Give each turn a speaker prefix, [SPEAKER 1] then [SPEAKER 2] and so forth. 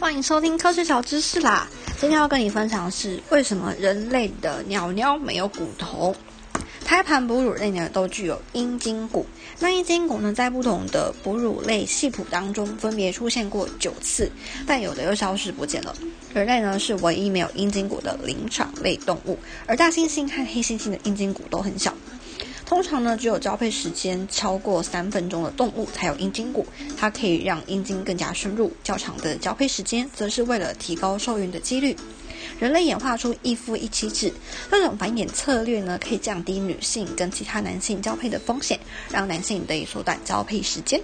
[SPEAKER 1] 欢迎收听科学小知识啦！今天要跟你分享的是为什么人类的鸟鸟没有骨头。胎盘哺乳类呢都具有阴茎骨，那阴茎骨呢在不同的哺乳类系谱当中分别出现过九次，但有的又消失不见了。人类呢是唯一没有阴茎骨的灵长类动物，而大猩猩和黑猩猩的阴茎骨都很小。通常呢，只有交配时间超过三分钟的动物才有阴茎骨，它可以让阴茎更加深入。较长的交配时间，则是为了提高受孕的几率。人类演化出一夫一妻制这种繁衍策略呢，可以降低女性跟其他男性交配的风险，让男性得以缩短交配时间。